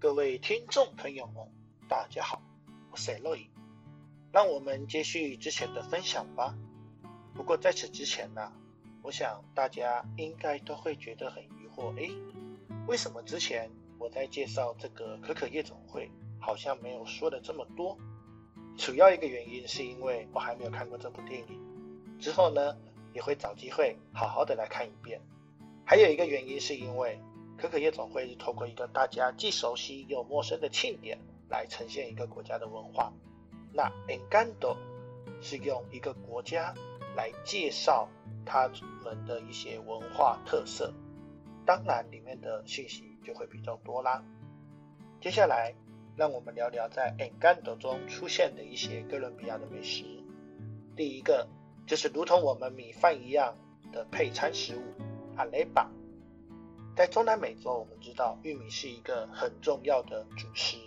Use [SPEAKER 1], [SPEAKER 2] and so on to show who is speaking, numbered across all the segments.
[SPEAKER 1] 各位听众朋友们，大家好，我是 Eloy，让我们继续之前的分享吧。不过在此之前呢，我想大家应该都会觉得很疑惑，诶，为什么之前我在介绍这个可可夜总会，好像没有说的这么多？主要一个原因是因为我还没有看过这部电影，之后呢也会找机会好好的来看一遍。还有一个原因是因为。可可夜总会是透过一个大家既熟悉又陌生的庆典来呈现一个国家的文化，那 Encanto 是用一个国家来介绍他们的一些文化特色，当然里面的信息就会比较多啦。接下来让我们聊聊在 Encanto 中出现的一些哥伦比亚的美食。第一个就是如同我们米饭一样的配餐食物阿雷巴。在中南美洲，我们知道玉米是一个很重要的主食。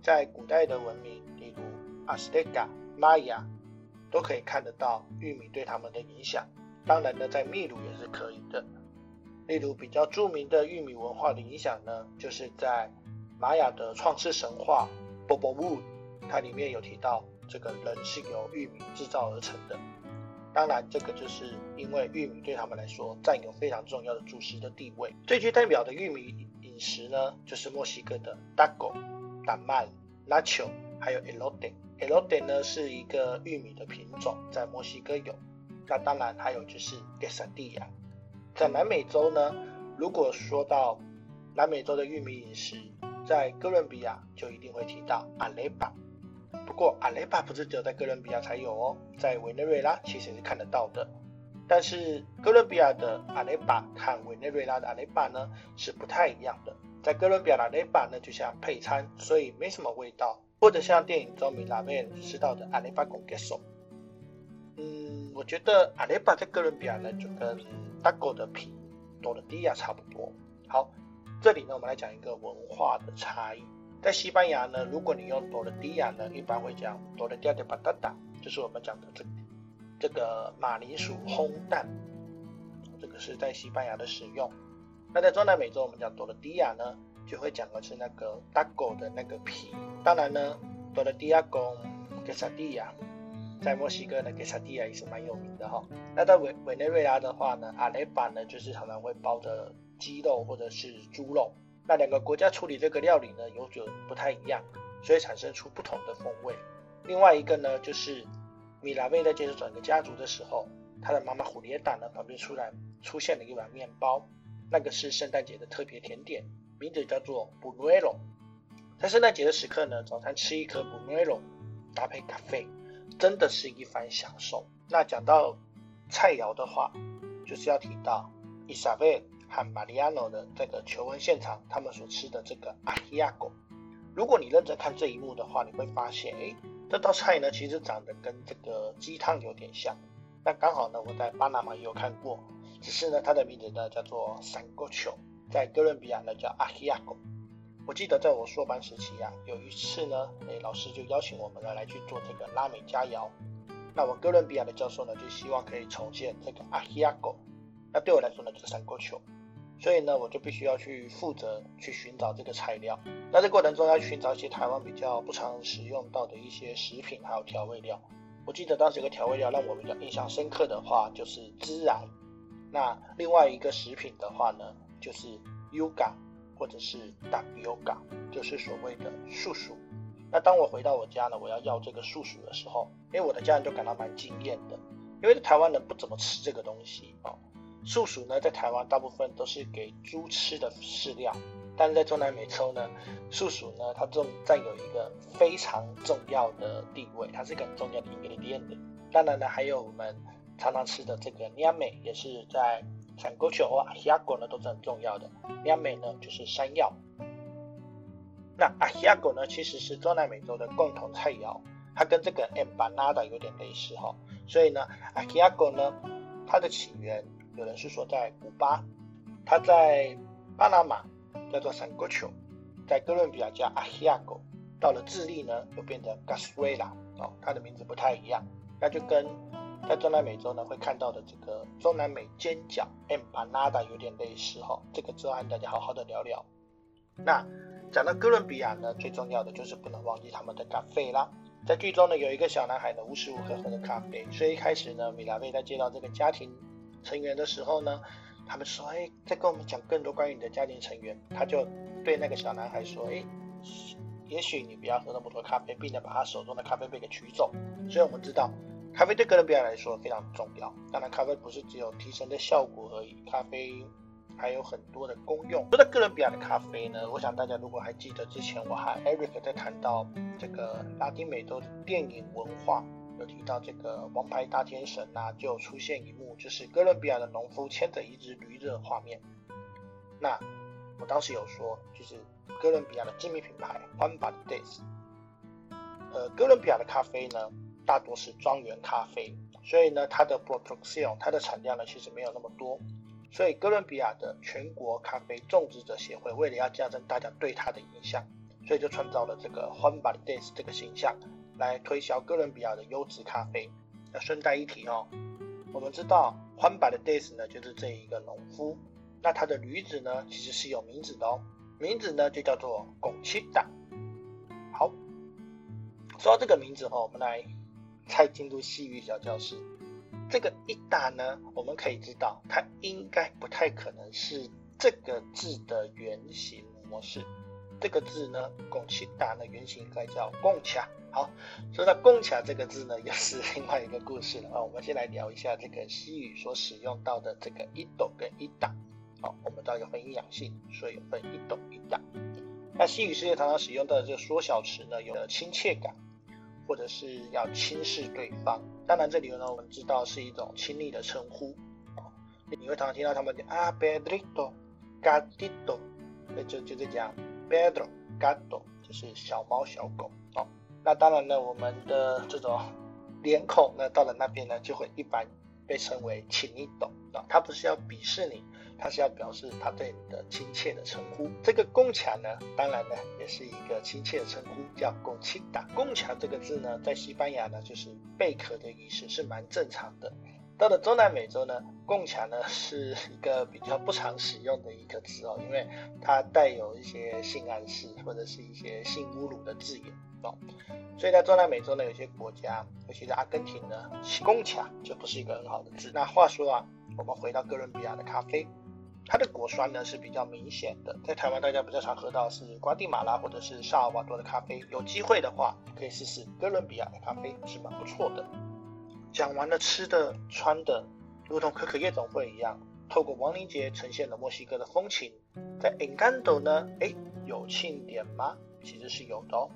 [SPEAKER 1] 在古代的文明，例如阿斯特加、玛雅，都可以看得到玉米对他们的影响。当然呢，在秘鲁也是可以的。例如比较著名的玉米文化的影响呢，就是在玛雅的创世神话《Bobo Wood》，它里面有提到这个人是由玉米制造而成的。当然，这个就是因为玉米对他们来说占有非常重要的主食的地位。最具代表的玉米饮食呢，就是墨西哥的 taco、丹麦、nacho，还有 elote。elote 呢是一个玉米的品种，在墨西哥有。那当然还有就是 quesadilla。在南美洲呢，如果说到南美洲的玉米饮食，在哥伦比亚就一定会提到 arepa。不过阿雷巴不是只有在哥伦比亚才有哦，在委内瑞拉其实是看得到的。但是哥伦比亚的阿雷巴和委内瑞拉的阿雷巴呢是不太一样的。在哥伦比亚的阿雷巴呢就像配餐，所以没什么味道，或者像电影中米拉贝吃到的阿雷巴贡给手。嗯，我觉得阿雷巴在哥伦比亚呢就跟大狗的皮多的迪亚差不多。好，这里呢我们来讲一个文化的差异。在西班牙呢，如果你用多勒迪亚呢，一般会讲多勒迪亚的巴达达，就是我们讲的这这个马铃薯烘蛋，这个是在西班牙的使用。那在中南美洲，我们讲多勒迪亚呢，就会讲的是那个大狗的那个皮。当然呢，多勒迪亚公给萨蒂亚，在墨西哥呢给萨蒂亚也是蛮有名的哈。那在委委内瑞拉的话呢，阿雷巴呢就是常常会包着鸡肉或者是猪肉。那两个国家处理这个料理呢，有着不太一样，所以产生出不同的风味。另外一个呢，就是米拉贝在接受整个家族的时候，他的妈妈胡列达呢旁边突然出现了一碗面包，那个是圣诞节的特别甜点，名字叫做布努埃罗。在圣诞节的时刻呢，早餐吃一颗布努埃罗，搭配咖啡，真的是一番享受。那讲到菜肴的话，就是要提到伊莎贝。和马里亚诺的这个求婚现场，他们所吃的这个阿提亚狗，如果你认真看这一幕的话，你会发现，哎，这道菜呢，其实长得跟这个鸡汤有点像。那刚好呢，我在巴拿马也有看过，只是呢，它的名字呢叫做三锅球，在哥伦比亚呢叫阿提亚狗。我记得在我硕班时期啊，有一次呢，哎，老师就邀请我们呢来去做这个拉美佳肴。那我哥伦比亚的教授呢，就希望可以重现这个阿提亚狗。那对我来说呢，就是三锅球。所以呢，我就必须要去负责去寻找这个材料。那这过程中要寻找一些台湾比较不常使用到的一些食品，还有调味料。我记得当时有个调味料让我比较印象深刻的话，就是孜然。那另外一个食品的话呢，就是 Yuga 或者是 d Yuga，就是所谓的树薯。那当我回到我家呢，我要要这个树薯的时候，因为我的家人就感到蛮惊艳的，因为台湾人不怎么吃这个东西哦。树薯呢，在台湾大部分都是给猪吃的饲料，但是在中南美洲呢，树薯呢，它重占有一个非常重要的地位，它是一个很重要的一个点的。当然呢，还有我们常常吃的这个尼亚美，也是在产沟球啊、西亚果呢都是很重要的。尼亚美呢，就是山药。那阿西亚果呢，其实是中南美洲的共同菜肴，它跟这个 empanada 有点类似哈。所以呢，阿西亚果呢，它的起源。有人是说在古巴，他在巴拿马叫做三国球，在哥伦比亚叫阿希亚狗，到了智利呢又变成 Gasrela 哦，它的名字不太一样，那就跟在中南美洲呢会看到的这个中南美尖角 Empanada 有点类似哈，这个之后和大家好好的聊聊。那讲到哥伦比亚呢，最重要的就是不能忘记他们的咖啡啦。在剧中呢，有一个小男孩呢，无时无刻喝着咖啡。所以一开始呢，米拉贝在接到这个家庭成员的时候呢，他们说：“哎，再跟我们讲更多关于你的家庭成员。”他就对那个小男孩说：“哎，也许你不要喝那么多咖啡，并且把他手中的咖啡杯给取走。”所以我们知道，咖啡对哥伦比亚来说非常重要。当然，咖啡不是只有提神的效果而已，咖啡。还有很多的功用。说到哥伦比亚的咖啡呢，我想大家如果还记得之前我和 Eric 在谈到这个拉丁美洲的电影文化，有提到这个《王牌大天神》呐，就出现一幕，就是哥伦比亚的农夫牵着一只驴的画面。那我当时有说，就是哥伦比亚的知名品牌 Juan Valdez。呃，哥伦比亚的咖啡呢，大多是庄园咖啡，所以呢，它的 production 它的产量呢，其实没有那么多。所以，哥伦比亚的全国咖啡种植者协会为了要加深大家对它的印象，所以就创造了这个 Juan b a l d e s 这个形象，来推销哥伦比亚的优质咖啡。那顺带一提哦，我们知道 Juan b a l d e s 呢就是这一个农夫，那他的驴子呢其实是有名字的哦，名字呢就叫做拱七达。好，说到这个名字哦，我们来猜进入西语小教室。这个一打呢，我们可以知道，它应该不太可能是这个字的原型模式。这个字呢，贡奇达的原型应该叫贡卡。好，说到贡卡这个字呢，又是另外一个故事了啊。我们先来聊一下这个西语所使用到的这个一斗跟一打。好，我们知道有分阴阳性，所以有分一斗一打。那西语世界常常使用到的这个缩小词呢，有亲切感。或者是要轻视对方，当然这里呢，我们知道是一种亲昵的称呼。你会常常听到他们的啊，Pedrito，Gatito，就就这讲 Pedro，Gato，就是小猫小狗哦。那当然呢，我们的这种脸孔呢，到了那边呢，就会一般被称为亲昵懂啊。他不是要鄙视你。他是要表示他对你的亲切的称呼。这个“贡强”呢，当然呢也是一个亲切的称呼，叫“贡奇达”。贡强这个字呢，在西班牙呢就是贝壳的意思，是蛮正常的。到了中南美洲呢，贡卡呢是一个比较不常使用的一个词哦，因为它带有一些性暗示或者是一些性侮辱的字眼哦。所以在中南美洲呢，有些国家，尤其是阿根廷呢，贡卡就不是一个很好的字。那话说啊，我们回到哥伦比亚的咖啡。它的果酸呢是比较明显的，在台湾大家比较常喝到是瓜地马拉或者是萨尔瓦多的咖啡，有机会的话可以试试哥伦比亚的咖啡，是蛮不错的。讲完了吃的穿的，如同可可夜总会一样，透过亡灵节呈现了墨西哥的风情。在 Encanto 呢，哎，有庆典吗？其实是有的哦。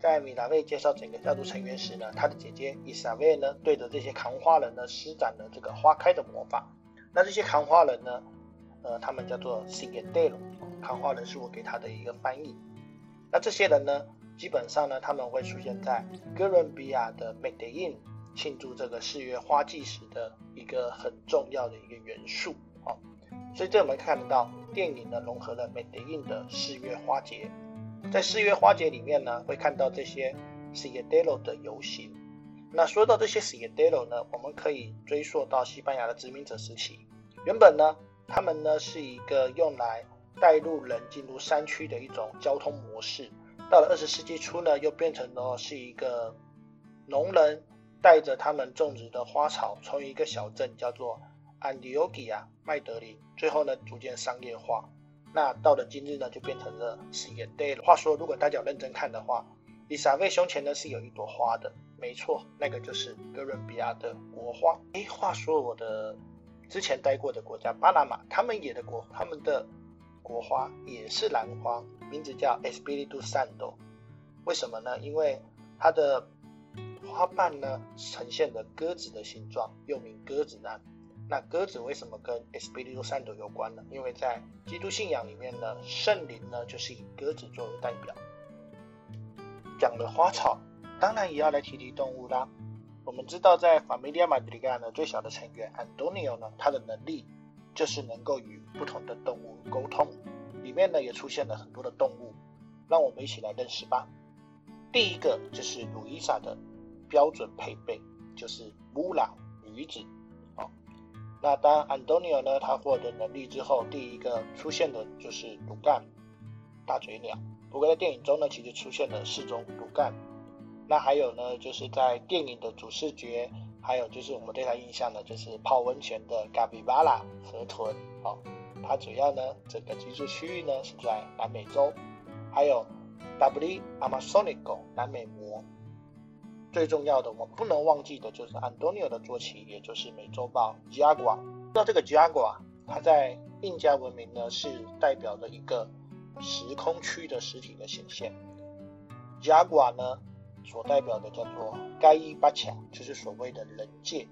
[SPEAKER 1] 在米拉贝介绍整个家族成员时呢，他的姐姐伊莎贝呢对着这些扛花人呢施展了这个花开的魔法。那这些扛花人呢？呃，他们叫做 s i g e d e l o 扛花人是我给他的一个翻译。那这些人呢，基本上呢，他们会出现在哥伦比亚的 Medellin 庆祝这个四月花季时的一个很重要的一个元素哦。所以这我们看得到，电影呢融合了 Medellin 的四月花节，在四月花节里面呢，会看到这些 s i g e d e l o 的游行。那说到这些 s i g e d e l o 呢，我们可以追溯到西班牙的殖民者时期，原本呢。他们呢是一个用来带路人进入山区的一种交通模式。到了二十世纪初呢，又变成了是一个农人带着他们种植的花草，从一个小镇叫做安迪奥基亚麦德林，最后呢逐渐商业化。那到了今日呢，就变成了 s i Day 了。话说，如果大家有认真看的话，丽莎贝胸前呢是有一朵花的，没错，那个就是哥伦比亚的国花。哎，话说我的。之前待过的国家巴拿马，他们也的国，他们的国花也是兰花，名字叫 Espiritu Santo。为什么呢？因为它的花瓣呢呈现的鸽子的形状，又名鸽子兰。那鸽子为什么跟 Espiritu Santo 有关呢？因为在基督信仰里面呢，圣灵呢就是以鸽子作为代表。讲了花草，当然也要来提提动物啦。我们知道，在 Familia Madrigal 呢，最小的成员 Antonio 呢，他的能力就是能够与不同的动物沟通。里面呢也出现了很多的动物，让我们一起来认识吧。第一个就是鲁伊莎的标准配备，就是 Mula 驴子。哦，那当 Antonio 呢他获得能力之后，第一个出现的就是鲁干。大嘴鸟。不过在电影中呢，其实出现了四种骨干。那还有呢，就是在电影的主视觉，还有就是我们对他印象的，就是泡温泉的 Gabibara 河豚。哦，它主要呢，整个居住区域呢是在南美洲。还有 W Amazonico 南美貘。最重要的，我不能忘记的就是安东尼奥的坐骑，也就是美洲豹 Jaguar。那这个 Jaguar，它在印加文明呢是代表着一个时空区的实体的显现。Jaguar 呢所代表的叫做盖伊巴卡，就是所谓的人界。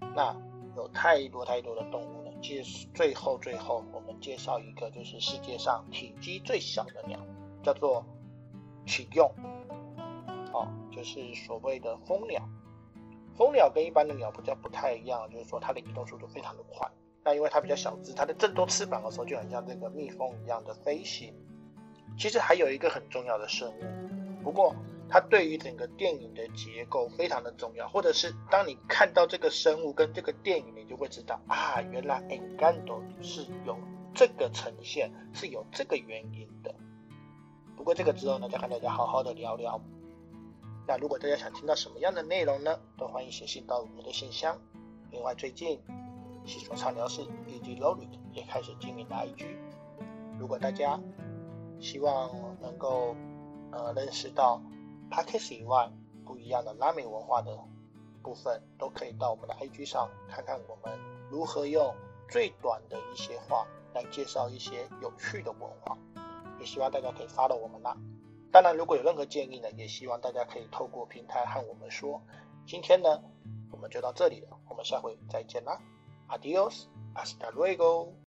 [SPEAKER 1] 那有太多太多的动物了，介最后最后我们介绍一个，就是世界上体积最小的鸟，叫做启用。哦，就是所谓的蜂鸟。蜂鸟跟一般的鸟比较不太一样，就是说它的移动速度非常的快。那因为它比较小只，它的震动翅膀的时候就很像这个蜜蜂一样的飞行。其实还有一个很重要的生物，不过它对于整个电影的结构非常的重要，或者是当你看到这个生物跟这个电影，你就会知道啊，原来 Encanto 是有这个呈现，是有这个原因的。不过这个之后呢，再跟大家好好的聊聊。那如果大家想听到什么样的内容呢？都欢迎写信到我们的信箱。另外，最近西索畅聊室以及 l o l i 也开始经营 IG。如果大家希望能够呃认识到 Pakis 以外不一样的拉美文化的部分，都可以到我们的 IG 上看看我们如何用最短的一些话来介绍一些有趣的文化。也希望大家可以发到我们啦。当然，如果有任何建议呢，也希望大家可以透过平台和我们说。今天呢，我们就到这里了，我们下回再见啦，Adios，hasta luego。